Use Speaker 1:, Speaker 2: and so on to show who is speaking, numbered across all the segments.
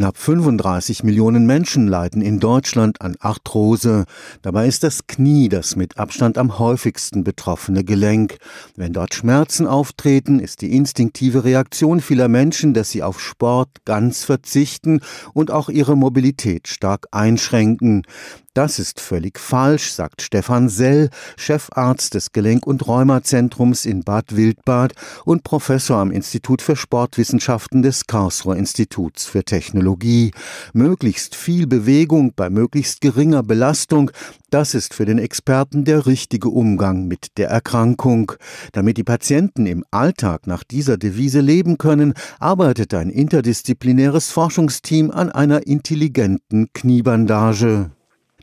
Speaker 1: Knapp 35 Millionen Menschen leiden in Deutschland an Arthrose. Dabei ist das Knie das mit Abstand am häufigsten betroffene Gelenk. Wenn dort Schmerzen auftreten, ist die instinktive Reaktion vieler Menschen, dass sie auf Sport ganz verzichten und auch ihre Mobilität stark einschränken. Das ist völlig falsch, sagt Stefan Sell, Chefarzt des Gelenk- und Rheumazentrums in Bad Wildbad und Professor am Institut für Sportwissenschaften des Karlsruher Instituts für Technologie. Möglichst viel Bewegung bei möglichst geringer Belastung, das ist für den Experten der richtige Umgang mit der Erkrankung. Damit die Patienten im Alltag nach dieser Devise leben können, arbeitet ein interdisziplinäres Forschungsteam an einer intelligenten Kniebandage.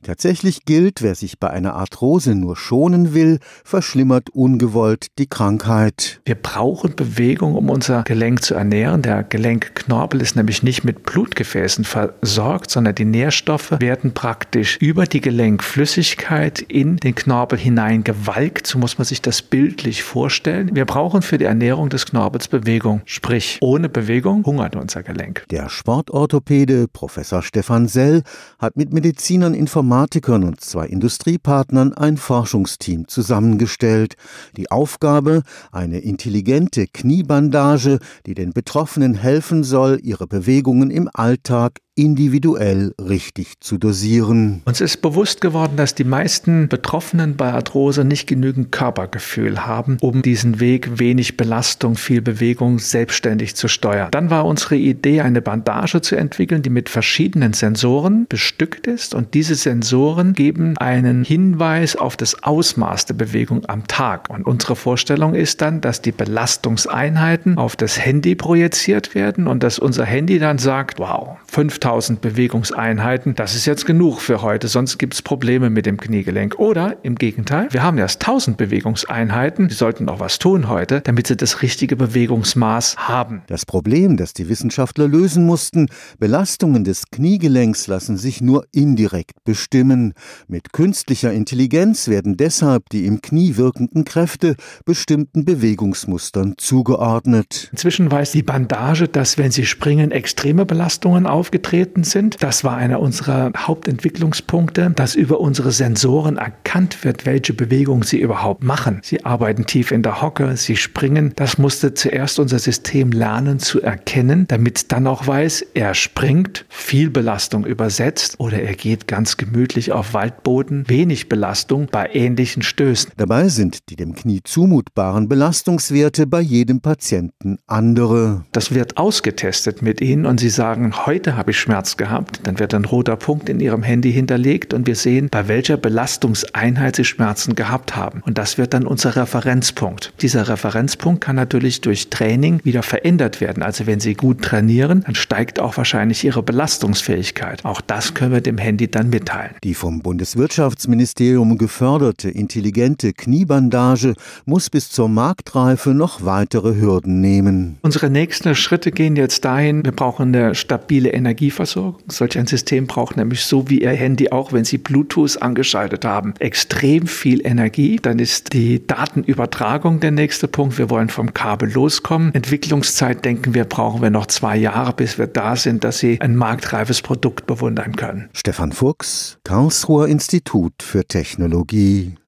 Speaker 1: Tatsächlich gilt, wer sich bei einer Arthrose nur schonen will, verschlimmert ungewollt die Krankheit.
Speaker 2: Wir brauchen Bewegung, um unser Gelenk zu ernähren. Der Gelenkknorpel ist nämlich nicht mit Blutgefäßen versorgt, sondern die Nährstoffe werden praktisch über die Gelenkflüssigkeit in den Knorpel hineingewalkt. So muss man sich das bildlich vorstellen. Wir brauchen für die Ernährung des Knorpels Bewegung. Sprich, ohne Bewegung hungert unser Gelenk.
Speaker 1: Der Sportorthopäde Professor Stefan Sell hat mit Medizinern Informationen Informatikern und zwei Industriepartnern ein Forschungsteam zusammengestellt. Die Aufgabe, eine intelligente Kniebandage, die den Betroffenen helfen soll, ihre Bewegungen im Alltag individuell richtig zu dosieren.
Speaker 2: Uns ist bewusst geworden, dass die meisten Betroffenen bei Arthrose nicht genügend Körpergefühl haben, um diesen Weg wenig Belastung, viel Bewegung selbstständig zu steuern. Dann war unsere Idee, eine Bandage zu entwickeln, die mit verschiedenen Sensoren bestückt ist und diese Sensoren geben einen Hinweis auf das Ausmaß der Bewegung am Tag. Und unsere Vorstellung ist dann, dass die Belastungseinheiten auf das Handy projiziert werden und dass unser Handy dann sagt, wow, 5000 5000 Bewegungseinheiten, das ist jetzt genug für heute, sonst gibt es Probleme mit dem Kniegelenk. Oder im Gegenteil, wir haben erst 1000 Bewegungseinheiten, die sollten noch was tun heute, damit sie das richtige Bewegungsmaß haben.
Speaker 1: Das Problem, das die Wissenschaftler lösen mussten, Belastungen des Kniegelenks lassen sich nur indirekt bestimmen. Mit künstlicher Intelligenz werden deshalb die im Knie wirkenden Kräfte bestimmten Bewegungsmustern zugeordnet.
Speaker 2: Inzwischen weiß die Bandage, dass wenn sie springen, extreme Belastungen aufgetreten aufgetreten sind. Das war einer unserer Hauptentwicklungspunkte, dass über unsere Sensoren erkannt wird, welche Bewegung sie überhaupt machen. Sie arbeiten tief in der Hocke, sie springen. Das musste zuerst unser System lernen zu erkennen, damit es dann auch weiß, er springt, viel Belastung übersetzt oder er geht ganz gemütlich auf Waldboden, wenig Belastung bei ähnlichen Stößen.
Speaker 1: Dabei sind die dem Knie zumutbaren Belastungswerte bei jedem Patienten andere.
Speaker 2: Das wird ausgetestet mit ihnen und sie sagen, heute habe ich Schmerz gehabt. Dann wird ein roter Punkt in Ihrem Handy hinterlegt und wir sehen, bei welcher Belastungseinheit Sie Schmerzen gehabt haben. Und das wird dann unser Referenzpunkt. Dieser Referenzpunkt kann natürlich durch Training wieder verändert werden. Also wenn Sie gut trainieren, dann steigt auch wahrscheinlich Ihre Belastungsfähigkeit. Auch das können wir dem Handy dann mitteilen.
Speaker 1: Die vom Bundeswirtschaftsministerium geförderte intelligente Kniebandage muss bis zur Marktreife noch weitere Hürden nehmen.
Speaker 2: Unsere nächsten Schritte gehen jetzt dahin, wir brauchen eine stabile Energie Energieversorgung. Solch ein System braucht nämlich so wie Ihr Handy auch, wenn Sie Bluetooth angeschaltet haben, extrem viel Energie. Dann ist die Datenübertragung der nächste Punkt. Wir wollen vom Kabel loskommen. Entwicklungszeit denken wir, brauchen wir noch zwei Jahre, bis wir da sind, dass Sie ein marktreifes Produkt bewundern können.
Speaker 1: Stefan Fuchs, Karlsruher Institut für Technologie.